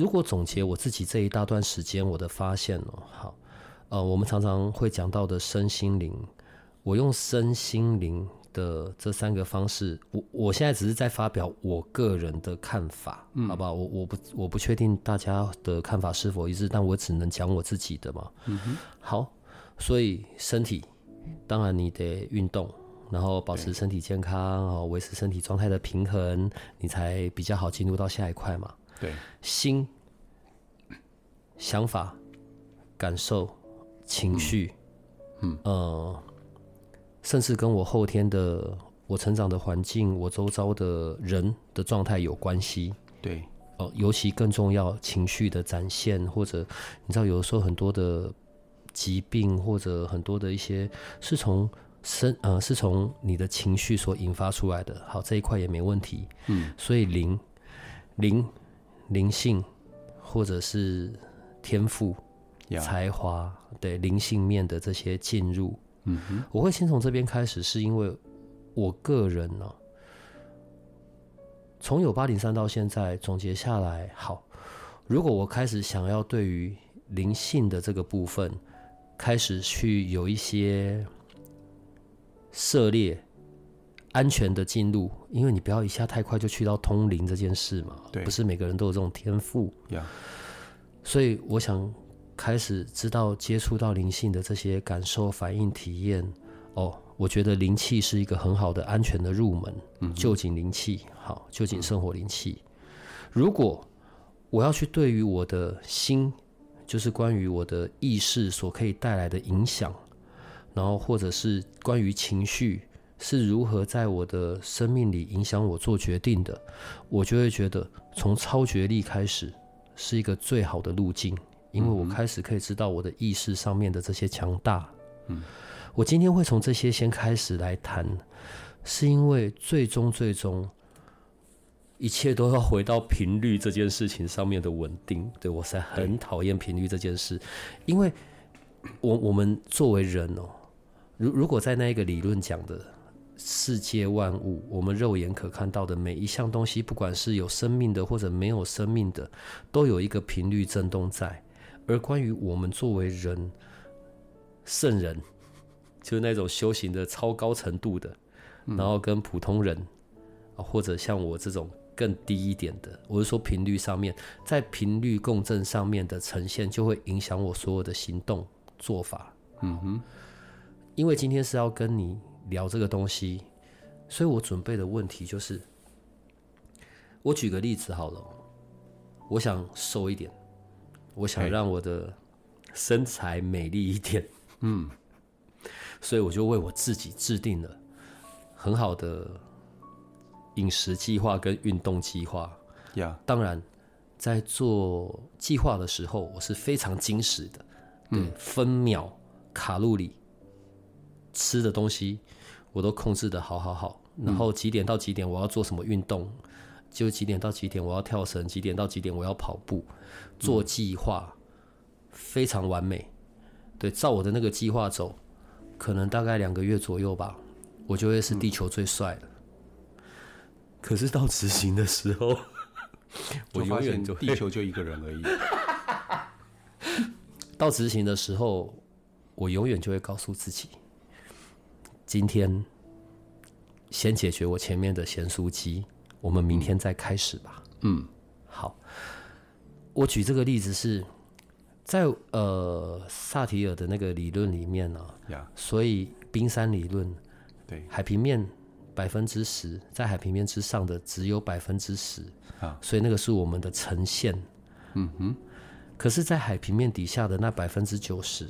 如果总结我自己这一大段时间我的发现哦，好，呃，我们常常会讲到的身心灵，我用身心灵的这三个方式，我我现在只是在发表我个人的看法，嗯，好不好？我我不我不确定大家的看法是否一致，但我只能讲我自己的嘛。嗯哼，好，所以身体当然你得运动，然后保持身体健康，然后维持身体状态的平衡，你才比较好进入到下一块嘛。对，心、想法、感受、情绪，嗯，呃，甚至跟我后天的我成长的环境、我周遭的人的状态有关系。对，哦、呃，尤其更重要，情绪的展现，或者你知道，有的时候很多的疾病，或者很多的一些是从生呃，是从你的情绪所引发出来的。好，这一块也没问题。嗯，所以灵灵。灵性，或者是天赋.才华，对灵性面的这些进入，嗯哼，我会先从这边开始，是因为我个人呢、啊，从有八零三到现在总结下来，好，如果我开始想要对于灵性的这个部分，开始去有一些涉猎。安全的进入，因为你不要一下太快就去到通灵这件事嘛，对，不是每个人都有这种天赋，Yeah. 所以我想开始知道接触到灵性的这些感受、反应、体验。哦，我觉得灵气是一个很好的安全的入门，嗯，臼井灵气，好，臼井圣火灵气。如果我要去对于我的心，就是关于我的意识所可以带来的影响，然后或者是关于情绪。是如何在我的生命里影响我做决定的，我就会觉得从超觉力开始是一个最好的路径，因为我开始可以知道我的意识上面的这些强大。嗯，我今天会从这些先开始来谈，是因为最终最终一切都要回到频率这件事情上面的稳定。对，我是在很讨厌频率这件事，因为我我们作为人哦，如如果在那一个理论讲的。世界万物，我们肉眼可看到的每一项东西，不管是有生命的或者没有生命的，都有一个频率震动在。而关于我们作为人、圣人，就是那种修行的超高程度的，然后跟普通人，或者像我这种更低一点的，我是说频率上面，在频率共振上面的呈现，就会影响我所有的行动做法。嗯哼，因为今天是要跟你。聊这个东西，所以我准备的问题就是，我举个例子好了，我想瘦一点，我想让我的身材美丽一点，嗯，所以我就为我自己制定了很好的饮食计划跟运动计划。呀，当然，在做计划的时候，我是非常精实的，对，分秒卡路里吃的东西。我都控制的好好好，然后几点到几点我要做什么运动，就几点到几点我要跳绳，几点到几点我要跑步，做计划非常完美。对，照我的那个计划走，可能大概两个月左右吧，我就会是地球最帅的。可是到执行的时候，我永远就地球就一个人而已。到执行的时候，我永远就会告诉自己。今天先解决我前面的咸酥鸡，我们明天再开始吧。嗯，好。我举这个例子是在呃萨提尔的那个理论里面呢.所以冰山理论，对，海平面百分之十，在海平面之上的只有百分之十啊，所以那个是我们的呈现。嗯哼，可是，在海平面底下的那百分之九十，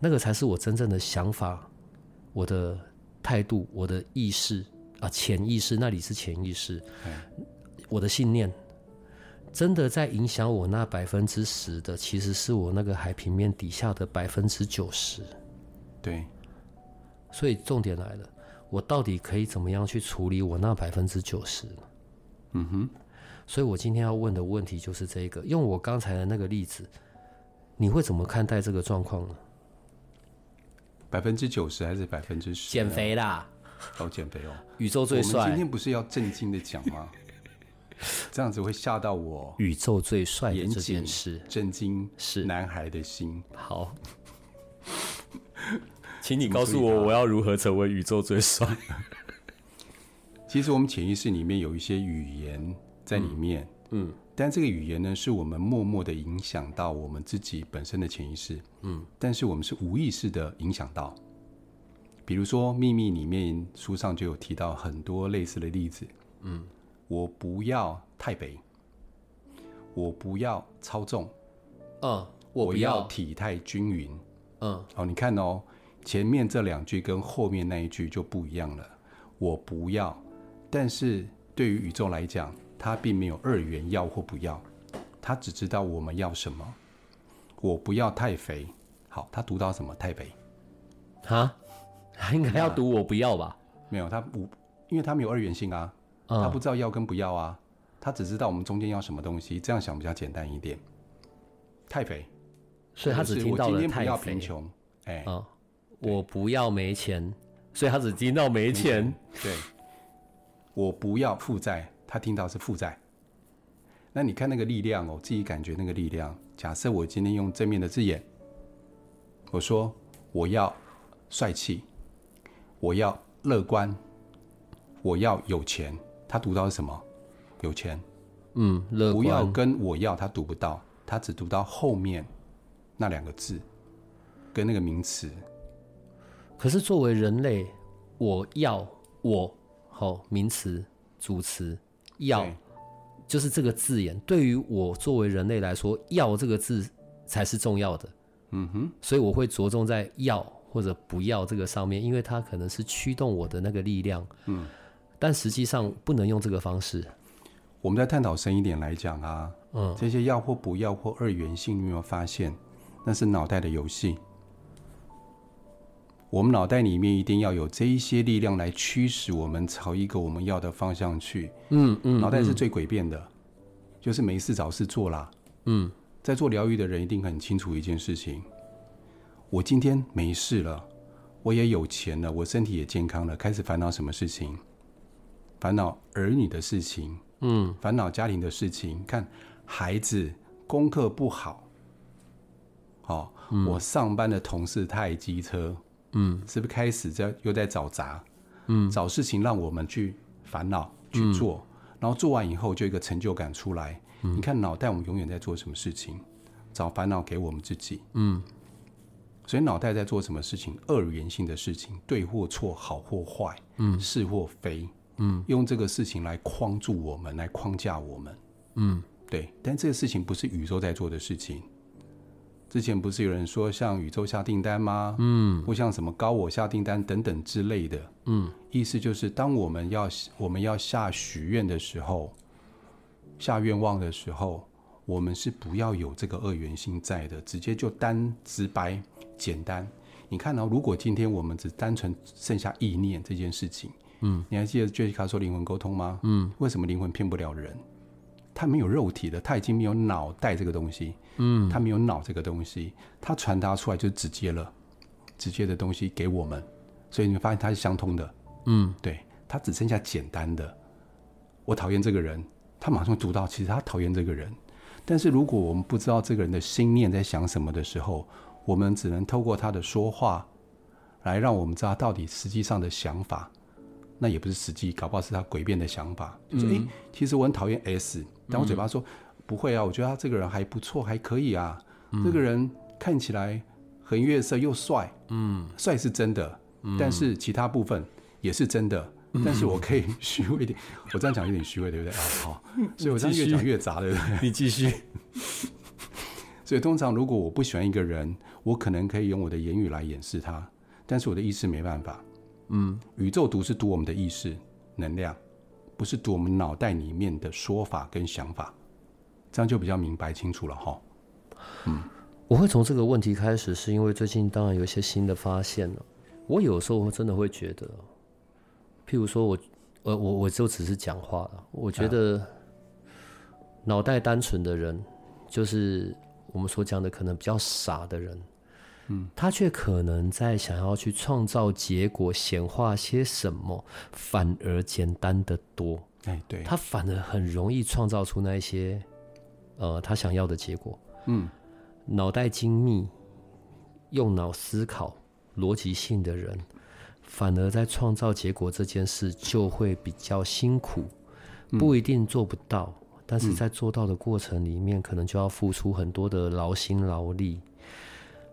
那个才是我真正的想法。我的态度，我的意识啊，潜意识那里是潜意识，我的信念。真的在影响我那百分之十的，其实是我那个海平面底下的百分之九十。对，所以重点来了，我到底可以怎么样去处理我那百分之九十？嗯哼。所以我今天要问的问题就是这个。用我刚才的那个例子，你会怎么看待这个状况呢？百分之九十还是百分之十？减肥啦！好减肥哦！宇宙最帅。今天不是要正经的讲吗？这样子会吓到我。宇宙最帅的这件事，震惊是男孩的心。好，请你告诉我，我要如何成为宇宙最帅？其实我们潜意识里面有一些语言在里面，嗯，嗯，但这个语言呢，是我们默默的影响到我们自己本身的潜意识，嗯，但是我们是无意识的影响到。比如说《秘密》里面书上就有提到很多类似的例子，嗯。我不要太肥，我不要超重，嗯，我不要体态均匀，嗯，好，你看哦，前面这两句跟后面那一句就不一样了。我不要，但是对于宇宙来讲，它并没有二元要或不要，他只知道我们要什么。我不要太肥，好，他读到什么？太肥，哈，他应该要读我不要吧？没有，他不，因为他没有二元性啊。他不知道要跟不要啊，他只知道我们中间要什么东西，这样想比较简单一点。太肥，所以他只听到了太肥。贫穷，哎，嗯，我不要没钱，所以他只听到没钱。对，我不要负债，他听到是负债。那你看那个力量哦，自己感觉那个力量。假设我今天用正面的字眼，我说我要帅气，我要乐观，我要有钱。他读到是什么？有钱，嗯，乐观。不要跟我要，他读不到，他只读到后面那两个字跟那个名词。可是作为人类，我要我好名词主词要，就是这个字眼，对于我作为人类来说，要这个字才是重要的。嗯哼，所以我会着重在要或者不要这个上面，因为它可能是驱动我的那个力量。嗯。但实际上不能用这个方式。我们在探讨深一点来讲啊，嗯，这些要或不要或二元性，你有没有发现？那是脑袋的游戏。我们脑袋里面一定要有这一些力量来驱使我们朝一个我们要的方向去。嗯嗯，脑袋是最诡辩的，就是没事找事做啦。嗯，在做疗愈的人一定很清楚一件事情：我今天没事了，我也有钱了，我身体也健康了，开始烦恼什么事情？烦恼儿女的事情，嗯，烦恼家庭的事情。看孩子功课不好，哦，嗯、我上班的同事太机车，嗯，是不是开始在又在找茬？嗯，找事情让我们去烦恼去做，然后做完以后就一个成就感出来。你看脑袋，我们永远在做什么事情？找烦恼给我们自己。嗯，所以脑袋在做什么事情？二元性的事情，对或错，好或坏，嗯，是或非。嗯，用这个事情来框住我们，来框架我们。嗯，对。但这个事情不是宇宙在做的事情。之前不是有人说像宇宙下订单吗？嗯，或像什么高我下订单等等之类的。嗯，意思就是当我们要我们要下许愿的时候，下愿望的时候，我们是不要有这个二元性在的，直接就单直白简单。你看到，如果今天我们只单纯剩下意念这件事情。嗯，你还记得杰西卡说灵魂沟通吗？嗯，为什么灵魂骗不了人？他没有肉体的，他已经没有脑袋这个东西。嗯，他没有脑这个东西，他传达出来就是直接了，直接的东西给我们，所以你会发现它是相通的。嗯，对，他只剩下简单的。我讨厌这个人，他马上读到，其实他讨厌这个人。但是如果我们不知道这个人的心念在想什么的时候，我们只能透过他的说话，来让我们知道到底实际上的想法。那也不是实际，搞不好是他诡辩的想法。就说：“哎、嗯欸，其实我很讨厌 S，但我嘴巴说、嗯、不会啊，我觉得他这个人还不错，还可以啊。嗯、这个人看起来很月色又帅，嗯，帅是真的，但是其他部分也是真的。嗯、但是我可以虚伪一点，我这样讲有点虚伪，对不对？好，所以我这样越讲越杂，对不对？你继续。所以通常如果我不喜欢一个人，我可能可以用我的言语来掩饰他，但是我的意识没办法。”嗯，宇宙读是读我们的意识能量，不是读我们脑袋里面的说法跟想法，这样就比较明白清楚了哈。嗯，我会从这个问题开始，是因为最近当然有一些新的发现了。我有时候真的会觉得，譬如说我，呃，我我就只是讲话了。我觉得脑袋单纯的人，就是我们所讲的可能比较傻的人。嗯，他却可能在想要去创造结果，显化些什么，反而简单得多。哎，对，他反而很容易创造出那一些，呃，他想要的结果。嗯，脑袋精密，用脑思考、逻辑性的人，反而在创造结果这件事就会比较辛苦，不一定做不到，嗯，但是在做到的过程里面，可能就要付出很多的劳心劳力。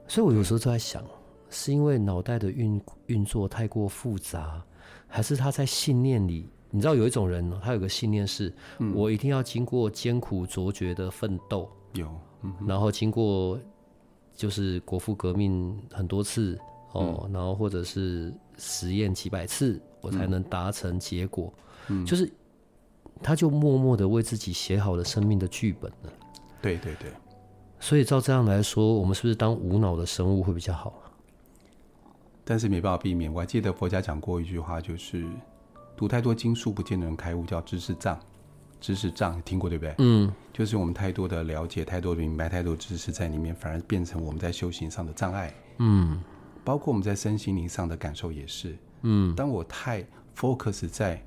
所以，我有时候就在想，是因为脑袋的运运作太过复杂，还是他在信念里？你知道有一种人，他有个信念是：嗯、我一定要经过艰苦卓绝的奋斗，有、嗯，然后经过就是国父革命很多次哦、嗯，然后或者是实验几百次，我才能达成结果。嗯，就是他就默默的为自己写好了生命的剧本了。对对对。所以照这样来说，我们是不是当无脑的生物会比较好？但是没办法避免。我还记得佛家讲过一句话，就是读太多经书不见得能开悟，叫知识障。知识障听过对不对？嗯，就是我们太多的了解，太多的明白，太多知识在里面，反而变成我们在修行上的障碍。嗯，包括我们在身心灵上的感受也是。嗯，当我太 focus 在。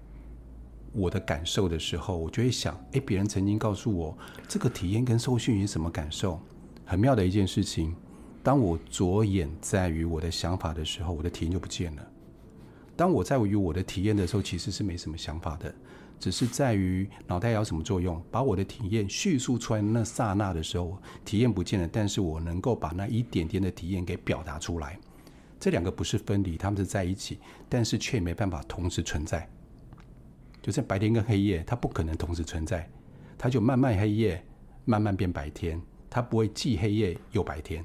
我的感受的时候，我就会想：哎，别人曾经告诉我这个体验跟受训有什么感受？很妙的一件事情。当我着眼在于我的想法的时候，我的体验就不见了。当我在于我的体验的时候，其实是没什么想法的，只是在于脑袋要什么作用，把我的体验叙述出来那刹那的时候，体验不见了，但是我能够把那一点点的体验给表达出来。这两个不是分离，他们是在一起，但是却没办法同时存在。就是白天跟黑夜，它不可能同时存在，它就慢慢黑夜，慢慢变白天，它不会既黑夜又白天。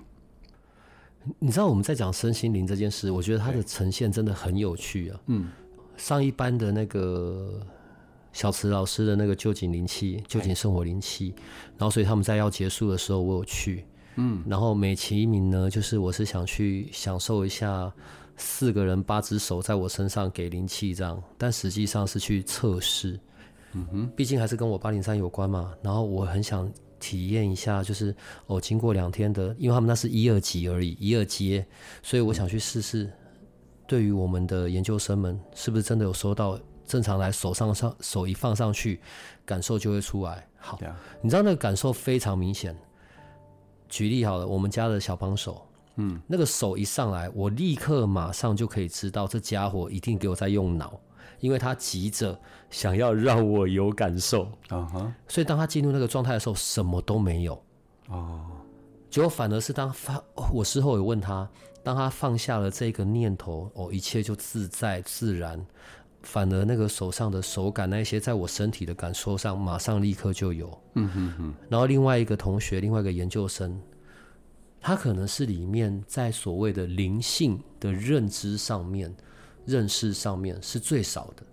你知道我们在讲身心灵这件事，我觉得它的呈现真的很有趣啊。嗯，上一班的那个小池老师的那个旧景灵气、旧景生活灵气，然后所以他们在要结束的时候，我有去。嗯，然后美其名呢，就是我是想去享受一下。四个人八只手在我身上给灵气这样，但实际上是去测试。嗯哼，毕竟还是跟我八零三有关嘛。然后我很想体验一下，就是哦，经过两天的，因为他们那是一二级而已，一二阶，所以我想去试试。对于我们的研究生们，是不是真的有收到？正常来，手上上手一放上去，感受就会出来。好，你知道那个感受非常明显。举例好了，我们家的小帮手。嗯，那个手一上来，我立刻马上就可以知道这家伙一定给我在用脑，因为他急着想要让我有感受。啊哈，所以当他进入那个状态的时候，什么都没有。哦，结果反而是当发，我事后有问他，当他放下了这个念头，哦，一切就自在自然，反而那个手上的手感，那些在我身体的感受上，马上立刻就有。嗯哼哼。然后另外一个同学，另外一个研究生。他可能是里面在所谓的灵性的认知上面、认识上面是最少的。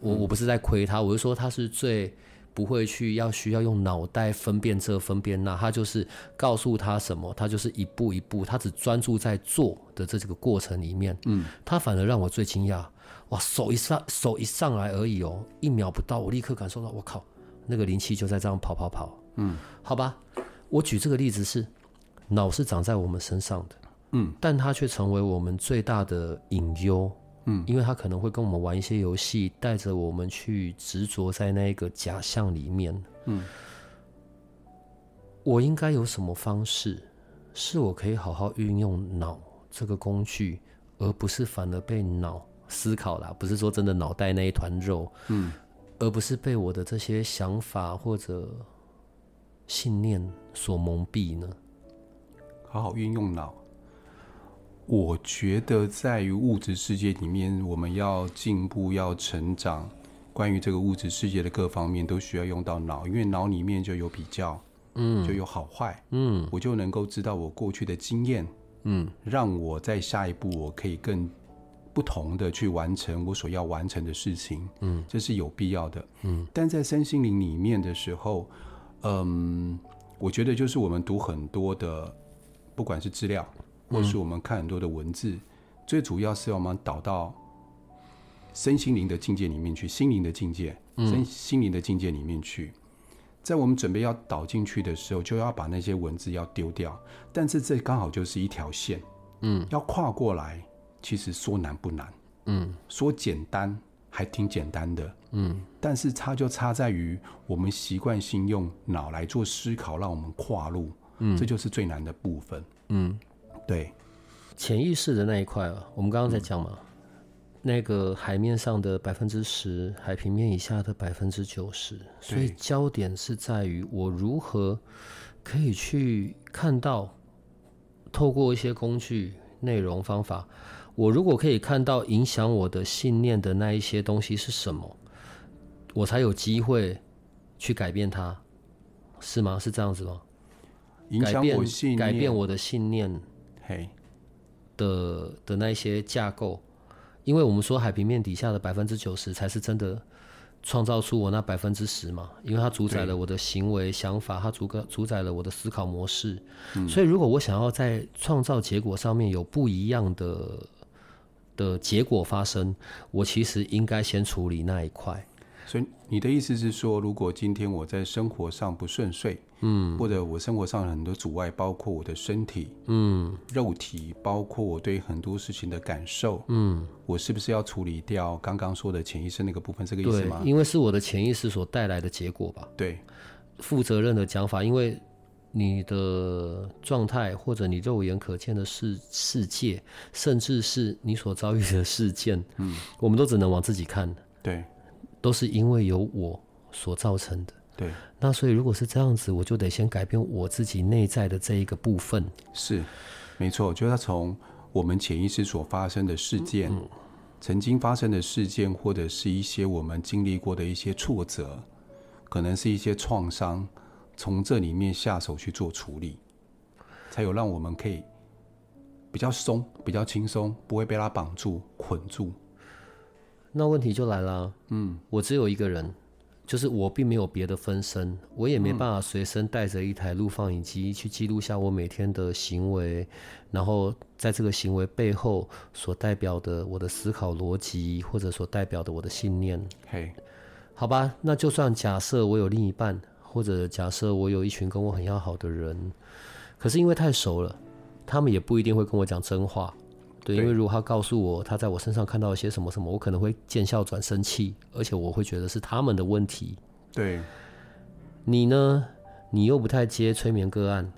我我不是在亏他，我是说他是最不会去要需要用脑袋分辨这分辨那。他就是告诉他什么，他就是一步一步，他只专注在做的这这个过程里面。嗯，他反而让我最惊讶。哇，手一上手一上来而已哦，一秒不到，我立刻感受到，我靠，那个灵气就在这样跑跑跑。嗯，好吧，我举这个例子是。脑是长在我们身上的，嗯，但它却成为我们最大的隐忧，嗯，因为他可能会跟我们玩一些游戏，带着我们去执着在那个假象里面，嗯，我应该有什么方式，是我可以好好运用脑这个工具，而不是反而被脑思考啦，不是说真的脑袋那一团肉，嗯，而不是被我的这些想法或者信念所蒙蔽呢？好好运用脑，我觉得在于物质世界里面，我们要进步、要成长，关于这个物质世界的各方面都需要用到脑，因为脑里面就有比较，嗯，就有好坏，嗯，我就能够知道我过去的经验，嗯，让我在下一步我可以更不同的去完成我所要完成的事情，嗯，这是有必要的，嗯。但在身心灵里面的时候，嗯，我觉得就是我们读很多的，不管是资料，或是我们看很多的文字，嗯、最主要是要我们导到身心灵的境界里面去，心灵的境界，身心灵的境界里面去。在我们准备要导进去的时候，就要把那些文字要丢掉。但是这刚好就是一条线，嗯，要跨过来，其实说难不难，嗯，说简单还挺简单的，嗯。但是差就差在于我们习惯性用脑来做思考，让我们跨入，嗯，这就是最难的部分，嗯，对。潜意识的那一块啊，我们刚刚在讲嘛。嗯那个海面上的百分之十，海平面以下的百分之九十，所以焦点是在于我如何可以去看到，透过一些工具、内容、方法，我如果可以看到影响我的信念的那一些东西是什么，我才有机会去改变它，是吗？是这样子吗？影响我信念，改变我的信念，嘿的的那些架构。因为我们说海平面底下的百分之九十才是真的创造出我那百分之十嘛，因为它主宰了我的行为、想法，它主个主宰了我的思考模式。嗯。所以，如果我想要在创造结果上面有不一样的的结果发生，我其实应该先处理那一块。所以你的意思是说，如果今天我在生活上不顺遂，嗯，或者我生活上很多阻碍，包括我的身体，嗯，肉体，包括我对很多事情的感受，嗯，我是不是要处理掉刚刚说的潜意识那个部分？这个意思吗？对，因为是我的潜意识所带来的结果吧。对，负责任的讲法，因为你的状态或者你肉眼可见的世世界，甚至是你所遭遇的事件，嗯，我们都只能往自己看。对。都是因为有我所造成的。对，那所以如果是这样子，我就得先改变我自己内在的这一个部分。是，没错，就是他从我们潜意识所发生的事件，嗯，曾经发生的事件，或者是一些我们经历过的一些挫折，可能是一些创伤，从这里面下手去做处理，才有让我们可以比较松、比较轻松，不会被他绑住、捆住。那问题就来了，嗯，我只有一个人，就是我并没有别的分身，我也没办法随身带着一台录放影机去记录下我每天的行为，然后在这个行为背后所代表的我的思考逻辑，或者所代表的我的信念。嘿，好吧，那就算假设我有另一半，或者假设我有一群跟我很要好的人，可是因为太熟了，他们也不一定会跟我讲真话。对，因为如果他告诉我他在我身上看到一些什么什么，我可能会见笑转生气，而且我会觉得是他们的问题。对，你呢？你又不太接催眠个案，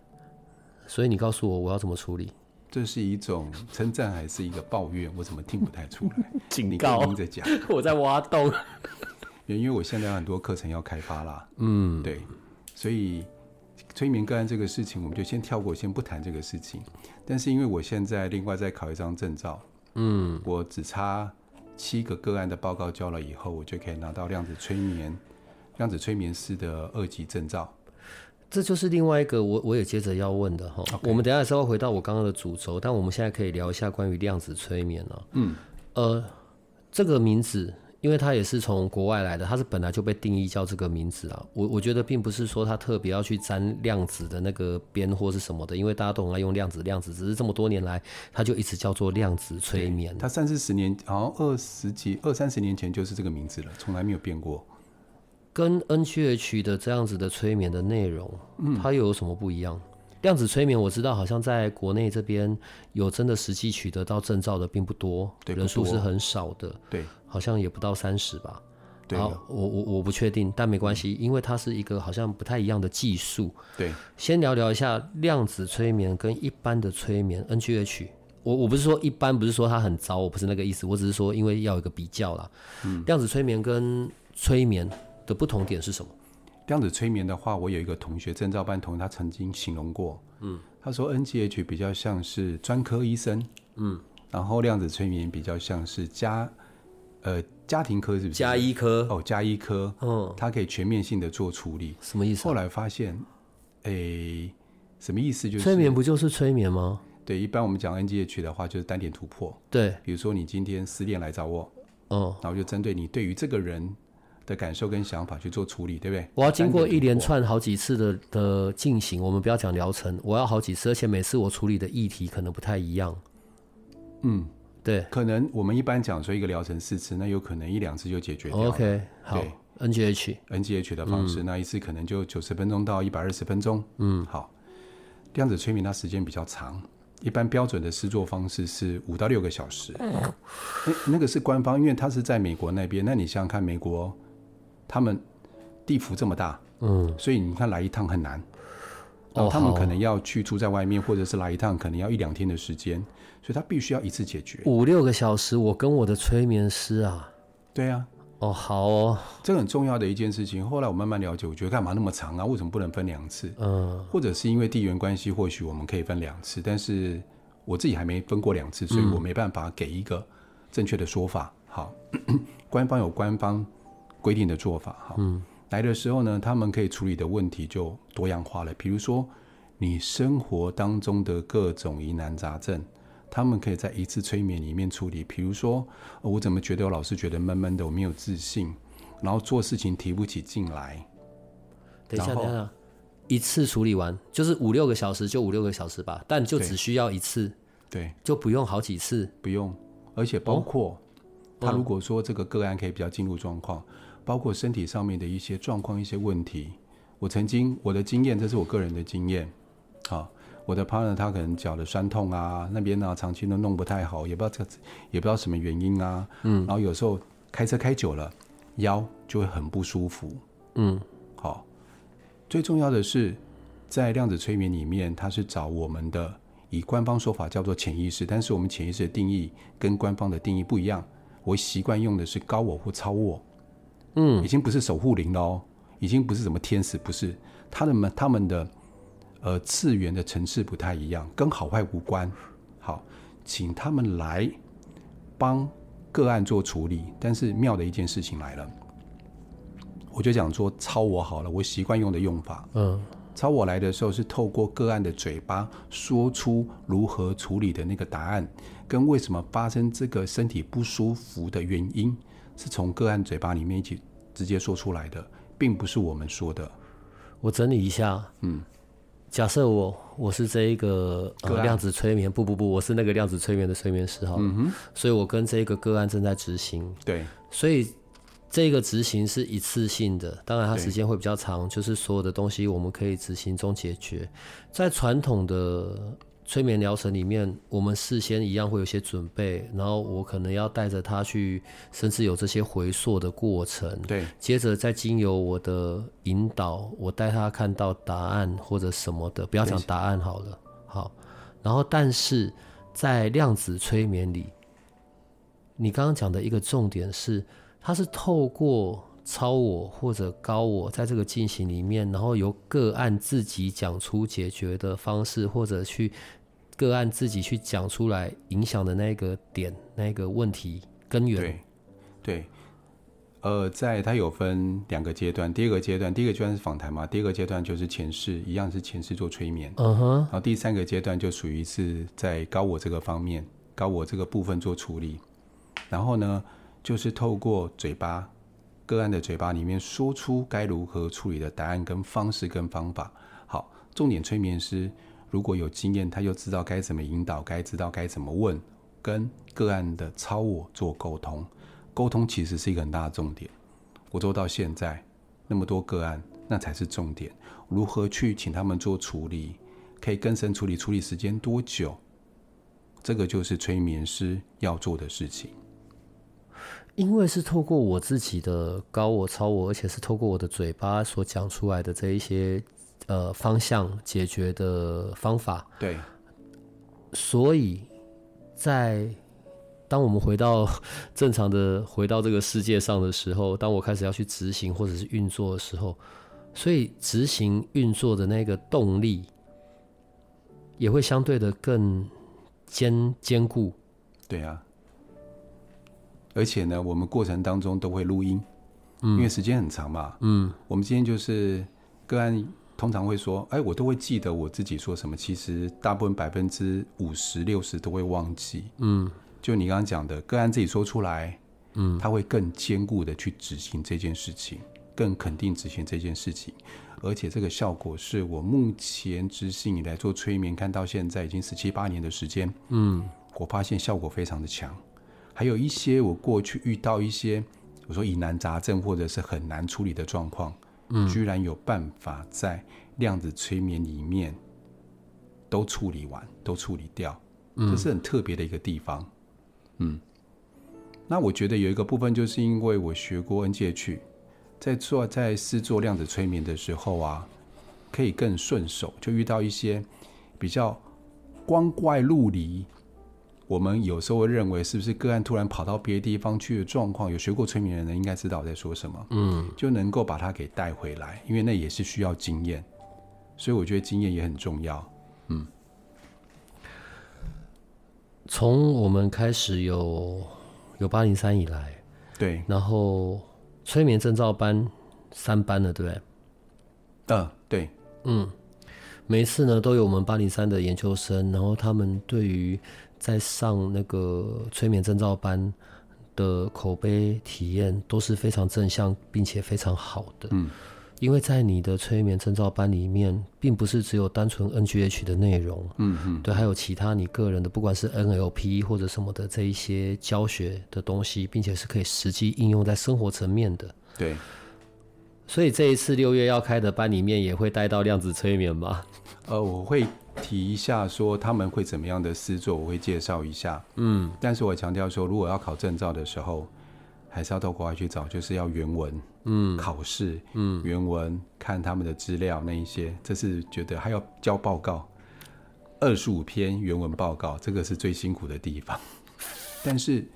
所以你告诉我我要怎么处理？这是一种称赞还是一个抱怨？我怎么听不太出来？警告！你在讲，我在挖洞。因为我现在有很多课程要开发啦。嗯，对，所以。催眠个案这个事情，我们就先跳过，先不谈这个事情。但是因为我现在另外再考一张证照，嗯，我只差七个个案的报告交了以后，我就可以拿到量子催眠、量子催眠师的二级证照。这就是另外一个我我也接着要问的哈。我们等下的时候回到我刚刚的主轴，但我们现在可以聊一下关于量子催眠了。嗯，呃，这个名字。因为他也是从国外来的，他是本来就被定义叫这个名字啊。我我觉得并不是说他特别要去沾量子的那个边或是什么的，因为大家都很爱用量子，量子只是这么多年来，他就一直叫做量子催眠。他三四十年，好像二十几、二三十年前就是这个名字了，从来没有变过。跟 NGH 的这样子的催眠的内容，它又有什么不一样？量子催眠我知道，好像在国内这边有真的实际取得到证照的并不多，对，人数是很少的，对，好像也不到三十吧。对，好，我我我不确定，但没关系，因为它是一个好像不太一样的技术。对，先聊聊一下量子催眠跟一般的催眠 NGH。我我不是说一般，不是说它很糟，我不是那个意思，我只是说因为要有一个比较啦。嗯，量子催眠跟催眠的不同点是什么？量子催眠的话，我有一个同学，证照班同学，他曾经形容过，嗯，他说 NGH 比较像是专科医生，嗯，然后量子催眠比较像是家，呃，家庭科是不是？加医科哦，加医科，嗯，它可以全面性的做处理。什么意思？后来发现，诶，什么意思？就是催眠不就是催眠吗？对，一般我们讲 NGH 的话，就是单点突破。对，比如说你今天失恋来找我，嗯，然后就针对你对于这个人的感受跟想法去做处理，对不对？我要经过一连串好几次的的进行，我们不要讲疗程，我要好几次，而且每次我处理的议题可能不太一样。嗯，对，可能我们一般讲说一个疗程四次，那有可能一两次就解决掉了。OK，好，NGH NGH 的方式，嗯、那一次可能就九十分钟到一百二十分钟。嗯，好，量子催眠它时间比较长。一般标准的施作方式是五到六个小时，那那个是官方，因为它是在美国那边。那你想想看，美国他们地幅这么大，嗯，所以你看来一趟很难，哦，他们可能要去住在外面，或者是来一趟可能要一两天的时间，所以他必须要一次解决。五六个小时，我跟我的催眠师啊，对啊。哦，好哦，这很重要的一件事情。后来我慢慢了解，我觉得干嘛那么长啊？为什么不能分两次？嗯，或者是因为地缘关系，或许我们可以分两次。但是我自己还没分过两次，所以我没办法给一个正确的说法。嗯、好，官方有官方规定的做法。好，嗯，来的时候呢，他们可以处理的问题就多样化了。比如说，你生活当中的各种疑难杂症。他们可以在一次催眠里面处理，比如说，我怎么觉得我老是觉得闷闷的，我没有自信，然后做事情提不起劲来。等一下，等一下，一次处理完就是五六个小时，就五六个小时吧，但就只需要一次，对，就不用好几次，不用。而且包括、哦、他如果说这个个案可以比较进入状况，嗯、包括身体上面的一些状况、一些问题，我曾经我的经验，这是我个人的经验，啊。我的 partner 他可能脚的酸痛啊，那边呢长期都弄不太好，也不知道这也不知道什么原因啊。嗯，然后有时候开车开久了，腰就会很不舒服。嗯，好，最重要的是在量子催眠里面，它是找我们的以官方说法叫做潜意识，但是我们潜意识的定义跟官方的定义不一样。我习惯用的是高我或超我。嗯，已经不是守护灵了哦，已经不是什么天使，不是他们他们的。呃，次元的层次不太一样，跟好坏无关。好，请他们来帮个案做处理。但是妙的一件事情来了，我就讲说抄我好了，我习惯用的用法。嗯，抄我来的时候是透过个案的嘴巴说出如何处理的那个答案，跟为什么发生这个身体不舒服的原因，是从个案嘴巴里面一起直接说出来的，并不是我们说的。我整理一下，嗯。假设我我是这一个呃量子催眠，不不不，我是那个量子催眠的催眠师哈，嗯哼，所以我跟这个个案正在执行，对，所以这个执行是一次性的，当然它时间会比较长，就是所有的东西我们可以执行中解决，在传统的。催眠疗程里面，我们事先一样会有些准备，然后我可能要带着他去，甚至有这些回溯的过程。对，接着再经由我的引导，我带他看到答案或者什么的，不要讲答案好了。好，然后但是在量子催眠里，你刚刚讲的一个重点是，它是透过超我或者高我在这个进行里面，然后由个案自己讲出解决的方式，或者去。个案自己去讲出来影响的那个点，那个问题根源。对，对，呃，在它有分两个阶段，第二个阶段，第一个阶段是访谈嘛，第二个阶段就是前世，一样是前世做催眠。嗯哼。然后第三个阶段就属于是在高我这个方面，高我这个部分做处理。然后呢，就是透过嘴巴，个案的嘴巴里面说出该如何处理的答案跟方式跟方法。好，重点催眠师。如果有经验，他又知道该怎么引导，该知道该怎么问，跟个案的超我做沟通。沟通其实是一个很大的重点。我做到现在那么多个案，那才是重点。如何去请他们做处理，可以更深处理，处理时间多久？这个就是催眠师要做的事情。因为是透过我自己的高我、超我，而且是透过我的嘴巴所讲出来的这一些。呃，方向解决的方法。对，所以在当我们回到 正常的回到这个世界上的时候，当我开始要去执行或者是运作的时候，所以执行运作的那个动力也会相对的更坚坚固。对啊，而且呢，我们过程当中都会录音，嗯，因为时间很长嘛。嗯，我们今天就是个案。通常会说，哎，我都会记得我自己说什么。其实大部分百分之五十六十都会忘记。嗯，就你刚刚讲的，个案自己说出来，嗯，他会更坚固的去执行这件事情，更肯定执行这件事情。而且这个效果是我目前执行以来做催眠看到现在已经十七八年的时间，嗯，我发现效果非常的强。还有一些我过去遇到一些我说疑难杂症或者是很难处理的状况，嗯，居然有办法在量子催眠里面都处理完，都处理掉，这是很特别的一个地方，嗯。那我觉得有一个部分就是因为我学过 NGH。在做在试做量子催眠的时候啊，可以更顺手，就遇到一些比较光怪陆离。我们有时候会认为是不是个案突然跑到别的地方去的状况？有学过催眠的人应该知道我在说什么。嗯，就能够把它给带回来，因为那也是需要经验，所以我觉得经验也很重要。嗯，从我们开始有有八零三以来，对，然后。催眠证照班三班了，对不对？嗯，对，嗯，每一次呢都有我们八零三的研究生，然后他们对于在上那个催眠证照班的口碑体验都是非常正向，并且非常好的。嗯。因为在你的催眠证照班里面，并不是只有单纯 NGH 的内容，嗯嗯，对，还有其他你个人的，不管是 NLP 或者什么的这一些教学的东西，并且是可以实际应用在生活层面的。对，所以这一次六月要开的班里面也会带到量子催眠吗？呃，我会提一下说他们会怎么样的施作，我会介绍一下。嗯，但是我强调说，如果要考证照的时候。还是要到国外去找，就是要原文，嗯，考试，嗯，原文看他们的资料那一些，这是觉得还要交报告，二十五篇原文报告，这个是最辛苦的地方。但是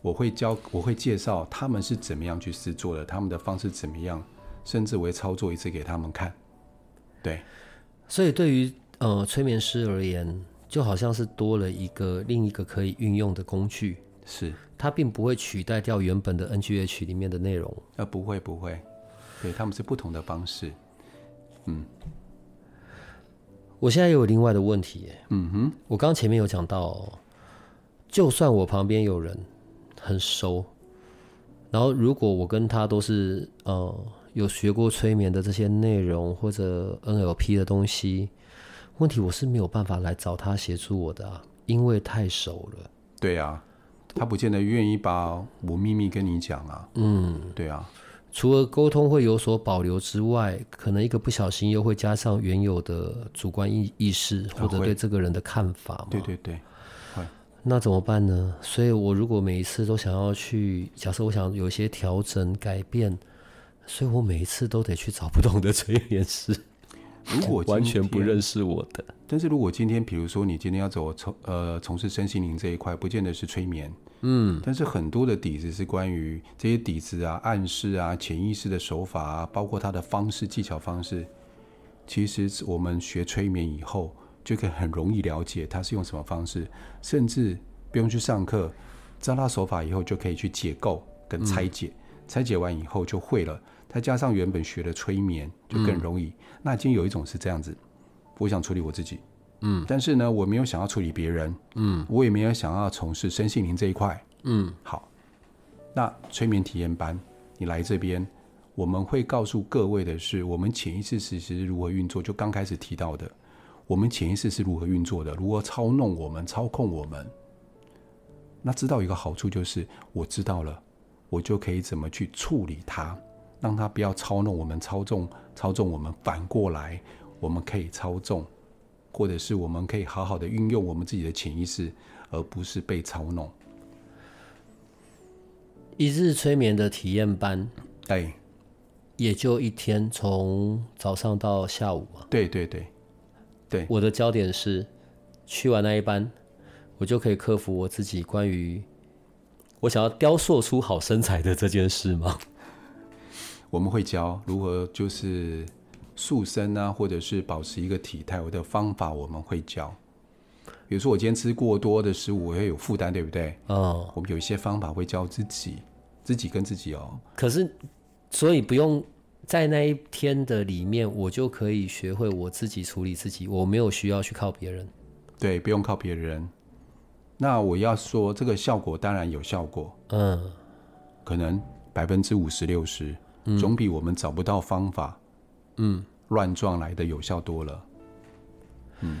我会教，我会介绍他们是怎么样去试做的，他们的方式怎么样，甚至我会操作一次给他们看。对，所以对于呃催眠师而言，就好像是多了一个另一个可以运用的工具。是，它并不会取代掉原本的 NGH 里面的内容。呃，不会不会，对，他们是不同的方式。嗯，我现在有另外的问题。嗯哼，我刚前面有讲到，就算我旁边有人很熟，然后如果我跟他都是呃有学过催眠的这些内容或者 NLP 的东西，问题我是没有办法来找他协助我的啊，因为太熟了。对啊。他不见得愿意把我秘密跟你讲啊。嗯，对啊。除了沟通会有所保留之外，可能一个不小心又会加上原有的主观意意识或者对这个人的看法嘛。对对对。那怎么办呢？所以我如果每一次都想要去，假设我想有一些调整改变，所以我每一次都得去找不同的催眠师。如果完全不认识我的，但是如果今天，比如说你今天要走从呃从事身心灵这一块，不见得是催眠，嗯，但是很多的底子是关于这些底子啊、暗示啊、潜意识的手法啊，包括它的方式、技巧方式，其实我们学催眠以后就可以很容易了解它是用什么方式，甚至不用去上课，知道它手法以后就可以去解构跟拆解，嗯、拆解完以后就会了。再加上原本学的催眠，就更容易。嗯、那已经有一种是这样子，我想处理我自己，嗯，但是呢，我没有想要处理别人，嗯，我也没有想要从事身心灵这一块，嗯，好。那催眠体验班，你来这边，我们会告诉各位的是，我们潜意识其实如何运作。就刚开始提到的，我们潜意识是如何运作的，如何操弄我们、操控我们。那知道一个好处就是，我知道了，我就可以怎么去处理它。让他不要操弄我们，操纵操纵我们，反过来我们可以操纵，或者是我们可以好好的运用我们自己的潜意识，而不是被操弄。一日催眠的体验班，哎，也就一天，从早上到下午嘛。对对对，对。我的焦点是，去完那一班，我就可以克服我自己关于我想要雕塑出好身材的这件事吗？我们会教如何就是塑身啊，或者是保持一个体态，我的方法我们会教。比如说我今天吃过多的食物，我会有负担，对不对？哦，我们有一些方法会教自己，自己跟自己哦。可是，所以不用在那一天的里面，我就可以学会我自己处理自己，我没有需要去靠别人。对，不用靠别人。那我要说，这个效果当然有效果，嗯，可能百分之五十六十，总比我们找不到方法，嗯，乱撞来的有效多了。嗯，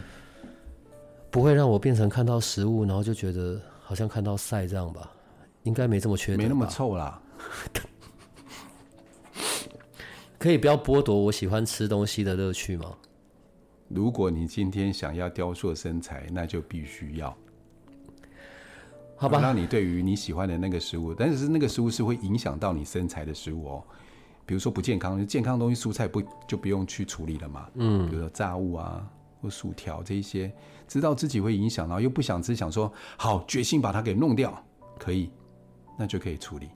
不会让我变成看到食物，然后就觉得好像看到晒这样吧？应该没这么缺，没那么臭啦。可以不要剥夺我喜欢吃东西的乐趣吗？如果你今天想要雕塑身材，那就必须要。好吧，那你对于你喜欢的那个食物，但是那个食物是会影响到你身材的食物哦。比如说不健康，健康的东西蔬菜不就不用去处理了嘛？嗯，比如说炸物啊或薯条这一些，知道自己会影响，然后又不想吃，想说好决心把它给弄掉，可以，那就可以处理。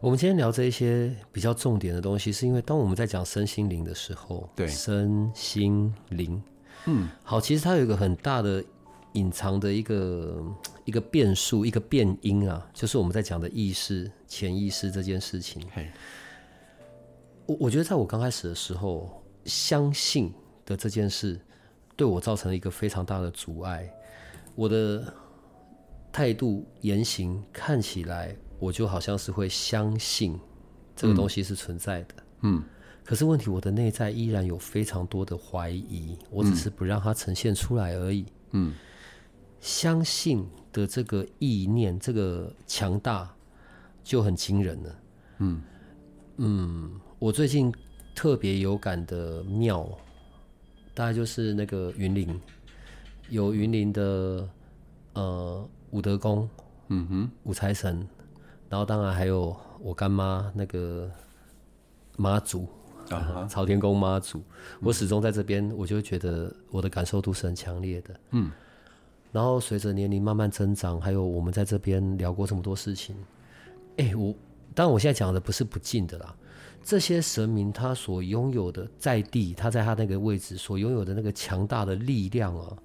我们今天聊这一些比较重点的东西，是因为当我们在讲身心灵的时候，对，身心灵，嗯，好，其实它有一个很大的隐藏的一个一个变数，一个变因啊，就是我们在讲的意识、潜意识这件事情。嘿，我我觉得在我刚开始的时候，相信的这件事对我造成了一个非常大的阻碍，我的态度、言行看起来。我就好像是会相信这个东西是存在的，嗯，可是问题，我的内在依然有非常多的怀疑，我只是不让它呈现出来而已，嗯，相信的这个意念，这个强大就很惊人了，嗯。嗯，我最近特别有感的庙，大概就是那个云林，有云林的呃武德宫，嗯哼，武财神。然后当然还有我干妈那个妈祖啊，朝天宫妈祖，我始终在这边，我就觉得我的感受度是很强烈的。嗯，然后随着年龄慢慢增长，还有我们在这边聊过这么多事情，哎，我当然我现在讲的不是不敬的啦，这些神明他所拥有的在地，他在他那个位置所拥有的那个强大的力量啊。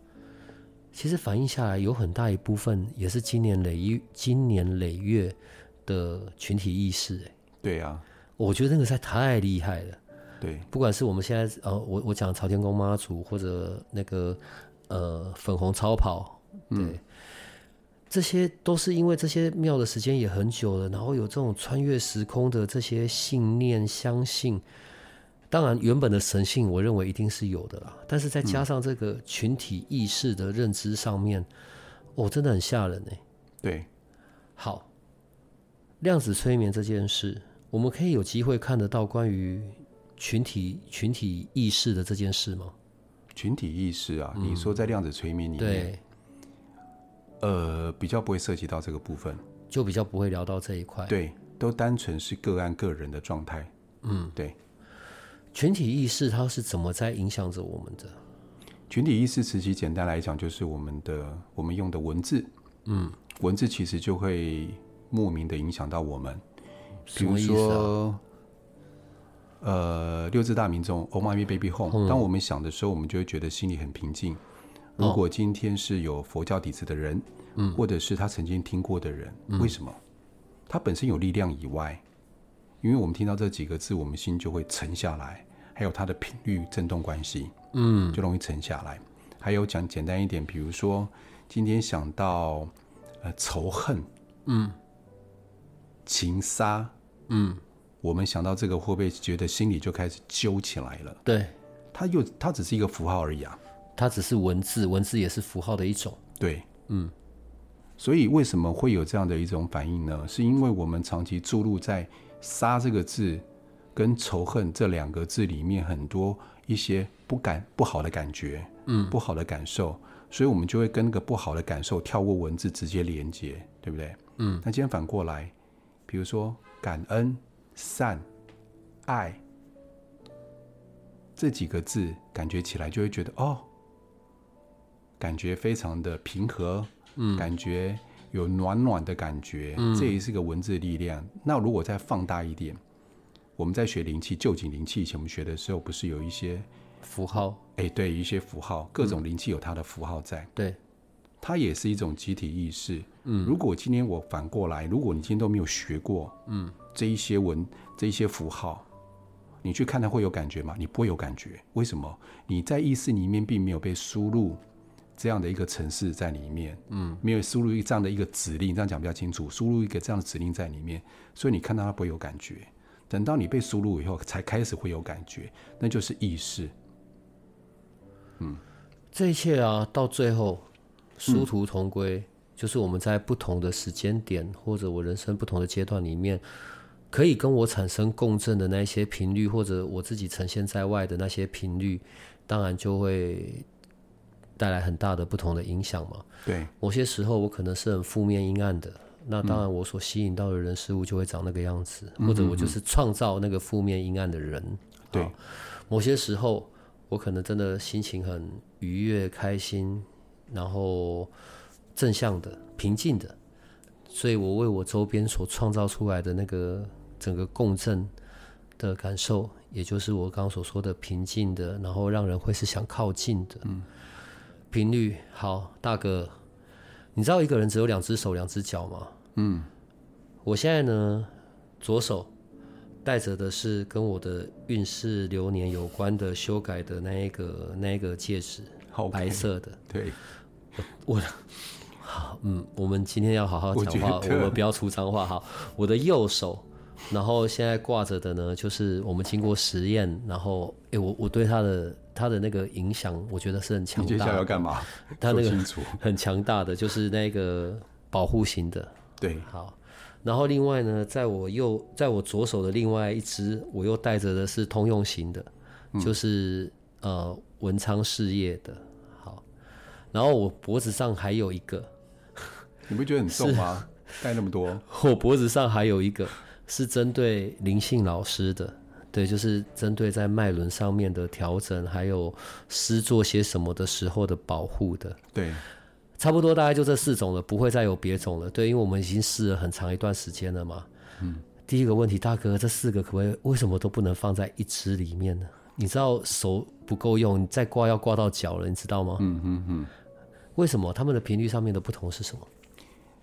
其实反映下来有很大一部分也是今年累月、今年累月。的群体意识，哎，对呀，我觉得那个实在太厉害了。对，不管是我们现在呃，我我讲朝天宫妈祖，或者那个呃粉红超跑，对，嗯、这些都是因为这些庙的时间也很久了，然后有这种穿越时空的这些信念、相信。当然，原本的神性，我认为一定是有的啦。但是再加上这个群体意识的认知上面，哦，真的很吓人哎。对，好。量子催眠这件事，我们可以有机会看得到关于群体群体意识的这件事吗？群体意识啊，嗯、你说在量子催眠里面，对，呃，比较不会涉及到这个部分，就比较不会聊到这一块。对，都单纯是个案个人的状态。嗯，对。群体意识它是怎么在影响着我们的？群体意识，其实简单来讲，就是我们的我们用的文字。嗯，文字其实就会。莫名的影响到我们，比如说？呃，六字大明咒，Oh my baby home。嗯、当我们想的时候，我们就会觉得心里很平静。如果今天是有佛教底子的人，嗯，或者是他曾经听过的人，嗯、为什么？他本身有力量以外，因为我们听到这几个字，我们心就会沉下来，还有它的频率振动关系，嗯，就容易沉下来。还有讲简单一点，比如说今天想到呃仇恨，嗯。情杀，嗯，我们想到这个，会不会觉得心里就开始揪起来了？对，它又它只是一个符号而已啊，它只是文字，文字也是符号的一种。对，嗯，所以为什么会有这样的一种反应呢？是因为我们长期注入在“杀”这个字跟仇恨这两个字里面很多一些不感不好的感觉，嗯，不好的感受，所以我们就会跟那个不好的感受跳过文字直接连接，对不对？嗯，那今天反过来。比如说感恩、善、爱这几个字，感觉起来就会觉得哦，感觉非常的平和，嗯，感觉有暖暖的感觉，嗯，这也是个文字力量。那如果再放大一点，我们在学灵气、旧景灵气以前，我们学的时候不是有一些符号？哎，对，一些符号，各种灵气有它的符号在，嗯，对。它也是一种集体意识。嗯，如果今天我反过来，如果你今天都没有学过，嗯，这一些文，这一些符号，你去看它会有感觉吗？你不会有感觉，为什么？你在意识里面并没有被输入这样的一个城市在里面，嗯，没有输入一这样的一个指令，这样讲比较清楚，输入一个这样的指令在里面，所以你看到它不会有感觉。等到你被输入以后，才开始会有感觉，那就是意识。嗯，这一切啊，到最后殊途同归，嗯，就是我们在不同的时间点，或者我人生不同的阶段里面。可以跟我产生共振的那些频率，或者我自己呈现在外的那些频率，当然就会带来很大的不同的影响嘛。对，某些时候我可能是很负面阴暗的，那当然我所吸引到的人事物就会长那个样子，嗯、或者我就是创造那个负面阴暗的人。对，某些时候我可能真的心情很愉悦、开心，然后正向的、平静的，所以我为我周边所创造出来的那个。整个共振的感受，也就是我刚刚所说的平静的，然后让人会是想靠近的频率。好，大哥，你知道一个人只有两只手、两只脚吗？嗯，我现在呢，左手戴着的是跟我的运势流年有关的修改的那一个那一个戒指，好，白色的。对，我，好，嗯，我们今天要好好讲话，我，我们不要出脏话。哈，我的右手。然后现在挂着的呢，就是我们经过实验，然后哎，我我对他的他的那个影响，我觉得是很强大的。你接下来要干嘛？他那个很强大的，就是那个保护型的。对，好。然后另外呢，在我右，在我左手的另外一只，我又带着的是通用型的，嗯、就是呃文昌事业的。好，然后我脖子上还有一个，你不觉得很重吗？带那么多，我脖子上还有一个。是针对灵性老师的，对，就是针对在脉轮上面的调整，还有师做些什么的时候的保护的，对，差不多大概就这四种了，不会再有别种了，对，因为我们已经试了很长一段时间了嘛。嗯，第一个问题，大哥，这四个可不可以为什么都不能放在一支里面呢？你知道手不够用，你再挂要挂到脚了，你知道吗？嗯嗯嗯，为什么他们的频率上面的不同是什么？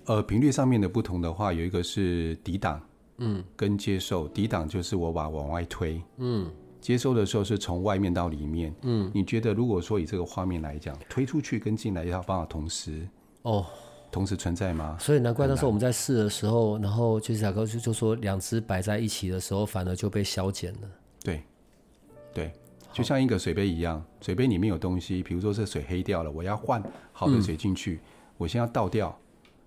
呃，频率上面的不同的话，有一个是抵挡。嗯，跟接受抵挡就是我把往外推，嗯，接收的时候是从外面到里面，嗯，你觉得如果说以这个画面来讲，推出去跟进来要办法同时哦，同时存在吗？所以难怪那时候我们在试的时候，然后就是小哥就就说两只摆在一起的时候，反而就被消减了。对，对，就像一个水杯一样，水杯里面有东西，比如说这水黑掉了，我要换好的水进去，嗯，我先要倒掉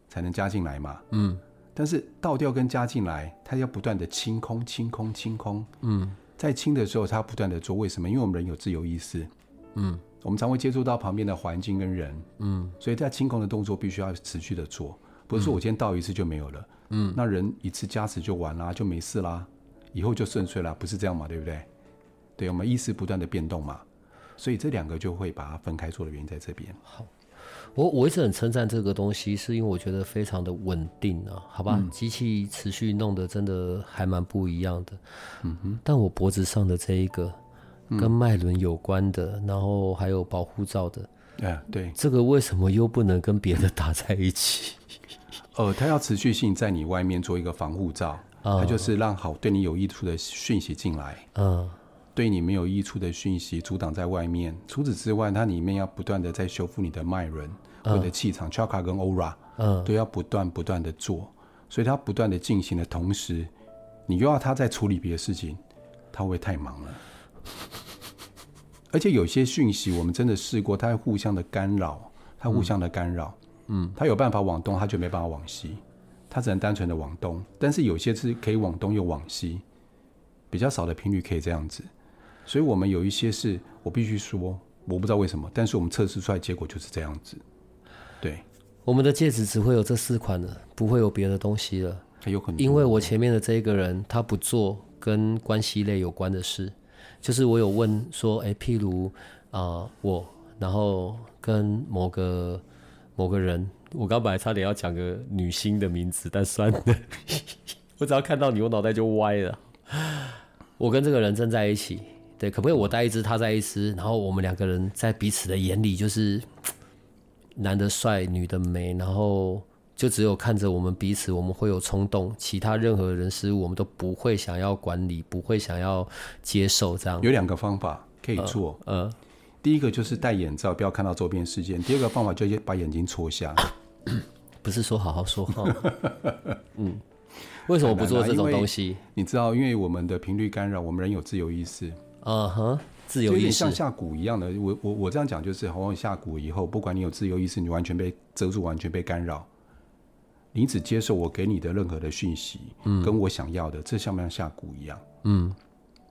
才能加进来嘛，嗯。但是倒掉跟加进来，它要不断的清空、清空、清空。嗯，在清的时候，它要不断的做。为什么？因为我们人有自由意识。嗯，我们常会接触到旁边的环境跟人。嗯，所以在清空的动作必须要持续的做，不是说我今天倒一次就没有了。嗯，那人一次加持就完啦，就没事啦，以后就顺遂啦，不是这样嘛？对不对？对，我们意识不断的变动嘛，所以这两个就会把它分开做的原因在这边。好。我我一直很称赞这个东西，是因为我觉得非常的稳定啊，好吧？机、嗯、器持续弄得真的还蛮不一样的。嗯哼。但我脖子上的这一个跟脉轮有关的、嗯，然后还有保护罩的，啊，对，这个为什么又不能跟别的打在一起？呃，它要持续性在你外面做一个防护罩，它、嗯、就是让好对你有益处的讯息进来。嗯。对你没有益处的讯息阻挡在外面。除此之外，它里面要不断的在修复你的脉轮、或者气场、chakra 跟 aura，嗯，都要不断不断的做。所以它不断的进行的同时，你又要它在处理别的事情，它会太忙了？而且有些讯息我们真的试过，它会互相的干扰，它互相的干扰。嗯，它有办法往东，它就没办法往西，它只能单纯的往东。但是有些是可以往东又往西，比较少的频率可以这样子。所以，我们有一些事，我必须说，我不知道为什么，但是我们测试出来结果就是这样子。对，我们的戒指只会有这四款了，不会有别的东西了。有可能，因为我前面的这一个人，他不做跟关系类有关的事。就是我有问说，哎，譬如啊、呃，我然后跟某个某个人，我刚本来差点要讲个女星的名字，但算了，我只要看到你，我脑袋就歪了。我跟这个人正在一起。对，可不可以我带一只，他带一只，然后我们两个人在彼此的眼里就是男的帅，女的美，然后就只有看着我们彼此，我们会有冲动，其他任何人事物我们都不会想要管理，不会想要接受。这样有两个方法可以做。呃，呃第一个就是戴眼罩，不要看到周边事件；第二个方法就是把眼睛戳瞎。不是说好好说话？嗯，为什么不做这种东西？你知道，因为我们的频率干扰，我们人有自由意识。嗯哼，自由意识像下蛊一样的。我我我这样讲就是，好像下蛊以后，不管你有自由意识，你完全被遮住，完全被干扰。你只接受我给你的任何的讯息，嗯，跟我想要的，这像不像下蛊一样？嗯。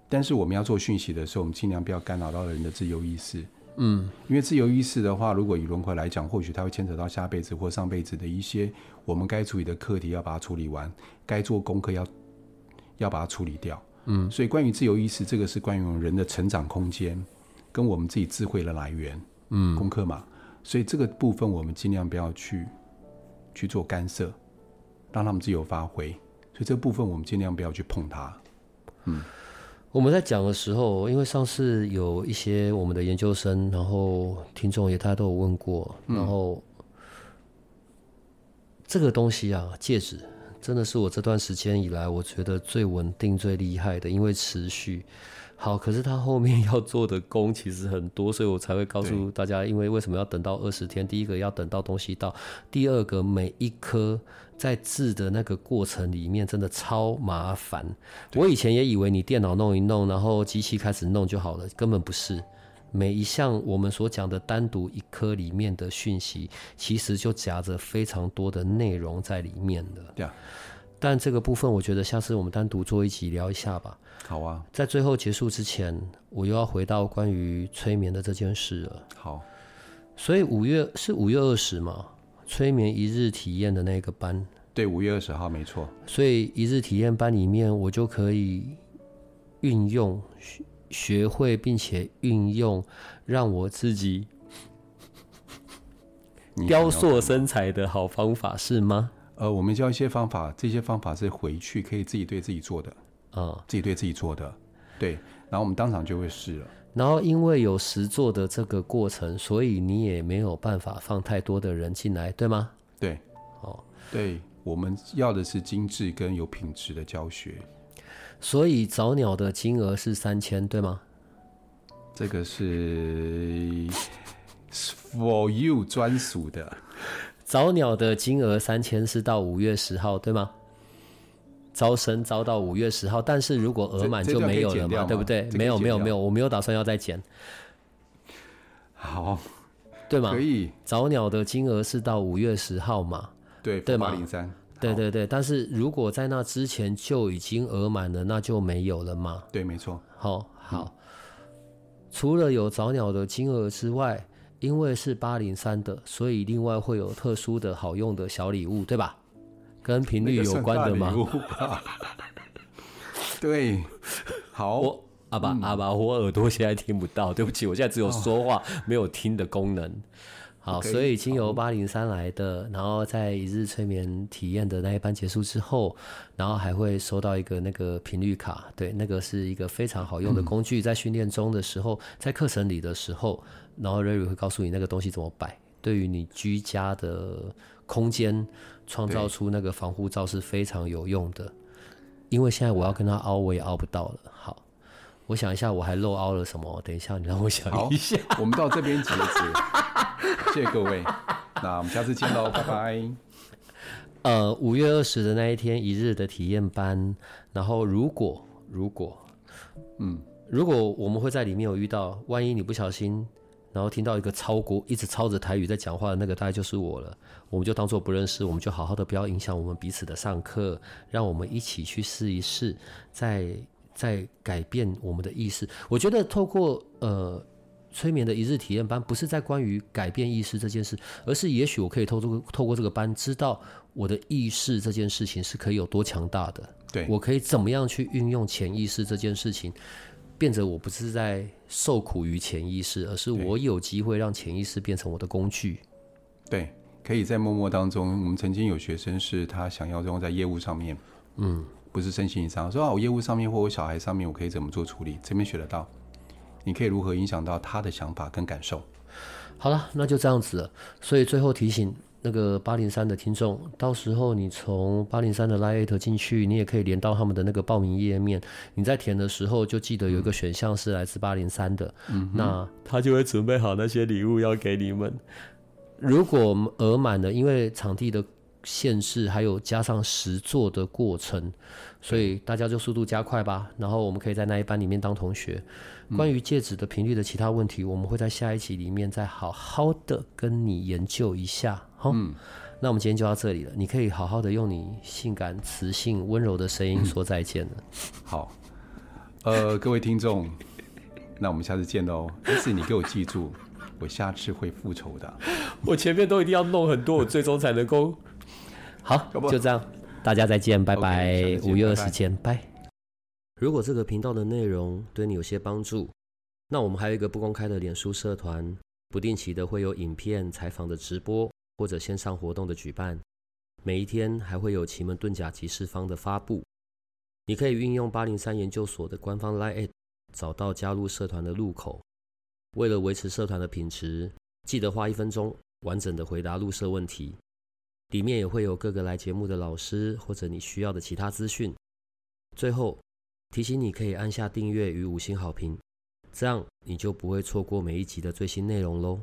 但是我们要做讯息的时候，我们尽量不要干扰到人的自由意识。嗯，因为自由意识的话，如果以轮回来讲，或许它会牵扯到下辈子或上辈子的一些我们该处理的课题，要把它处理完；该做功课要要把它处理掉。嗯，所以关于自由意识，这个是关于我们人的成长空间，跟我们自己智慧的来源。嗯，功课嘛，所以这个部分我们尽量不要去去做干涉，让他们自由发挥。所以这个部分我们尽量不要去碰它。嗯。我们在讲的时候，因为上次有一些我们的研究生，然后听众也大家都有问过，然后、嗯、这个东西啊，戒指真的是我这段时间以来我觉得最稳定、最厉害的，因为持续。好，可是他后面 要做的工其实很多，所以我才会告诉大家，因为为什么要等到二十天？第一个要等到东西到，第二个每一颗在制的那个过程里面真的超麻烦。我以前也以为你电脑弄一弄，然后机器开始弄就好了，根本不是。每一项我们所讲的单独一颗里面的讯息，其实就夹着非常多的内容在里面的。对啊。但这个部分，我觉得下次我们单独做一集聊一下吧。好啊，在最后结束之前，我又要回到关于催眠的这件事了。好，所以五月是五月二十嘛？催眠一日体验的那个班，对，五月二十号没错。所以一日体验班里面，我就可以运用学会，并且运用让我自己 雕塑身材的好方法，是吗？呃，我们教一些方法，这些方法是回去可以自己对自己做的。嗯，自己对自己做的，对，然后我们当场就会试了。然后因为有实做的这个过程，所以你也没有办法放太多的人进来，对吗？对，哦，对，我们要的是精致跟有品质的教学。所以早鸟的金额是三千，对吗？这个是 for you 专属的。早鸟的金额三千是到五月十号，对吗？招生招到五月十号，但是如果额满就没有了嘛，对不对？没有没有没有，我没有打算要再减。好，对吗？可以。早鸟的金额是到五月十号嘛？对，对吗？零三。对对对，但是如果在那之前就已经额满了，那就没有了嘛？对，没错。好，好。除了有早鸟的金额之外，因为是八零三的，所以另外会有特殊的好用的小礼物，对吧？跟频率有关的吗？对，好，我阿爸阿爸，我耳朵现在听不到，对不起，我现在只有说话，没有听的功能。好，所以经由八零三来的，然后在一日催眠体验的那一班结束之后，然后还会收到一个那个频率卡，对，那个是一个非常好用的工具，在训练中的时候，在课程里的时候，然后瑞瑞会告诉你那个东西怎么摆，对于你居家的空间。创造出那个防护罩是非常有用的，因为现在我要跟他凹，我也凹不到了。好，我想一下，我还漏凹了什么？等一下，你让我想一下。我们到这边结束，谢谢各位，那我们下次见喽，拜拜。呃，五月二十的那一天，一日的体验班，然后如果如果，嗯，如果我们会在里面有遇到，万一你不小心。然后听到一个超国一直操着台语在讲话的那个，大概就是我了。我们就当做不认识，我们就好好的不要影响我们彼此的上课，让我们一起去试一试，在。在改变我们的意识。我觉得透过呃催眠的一日体验班，不是在关于改变意识这件事，而是也许我可以透过透过这个班，知道我的意识这件事情是可以有多强大的。对，我可以怎么样去运用潜意识这件事情。变成我不是在受苦于潜意识，而是我有机会让潜意识变成我的工具。对，可以在默默当中。我们曾经有学生是他想要用在业务上面，嗯，不是身心上，说啊，我业务上面或我小孩上面，我可以怎么做处理？这边学得到，你可以如何影响到他的想法跟感受？好了，那就这样子了。所以最后提醒那个八零三的听众，到时候你从八零三的 LINE@ 进去，你也可以连到他们的那个报名页面。你在填的时候就记得有一个选项是来自八零三的，嗯，那他就会准备好那些礼物要给你们。如果额满了，因为场地的限制，还有加上实作的过程，所以大家就速度加快吧。然后我们可以在那一班里面当同学。关于戒指的频率的其他问题，我们会在下一集里面再好好的跟你研究一下。好，嗯，那我们今天就到这里了。你可以好好的用你性感、磁性、温柔的声音说再见了。好，呃，各位听众，那我们下次见喽。但是你给我记住，我下次会复仇的。我前面都一定要弄很多，我最终才能够。好，就这样，大家再见，拜拜。五月二十见，拜。如果这个频道的内容对你有些帮助，那我们还有一个不公开的脸书社团，不定期的会有影片、采访的直播或者线上活动的举办，每一天还会有奇门遁甲集市方的发布。你可以运用八零三研究所的官方 LINE，找到加入社团的入口。为了维持社团的品质，记得花一分钟完整的回答入社问题。里面也会有各个来节目的老师或者你需要的其他资讯。最后。提醒你可以按下订阅与五星好评，这样你就不会错过每一集的最新内容喽。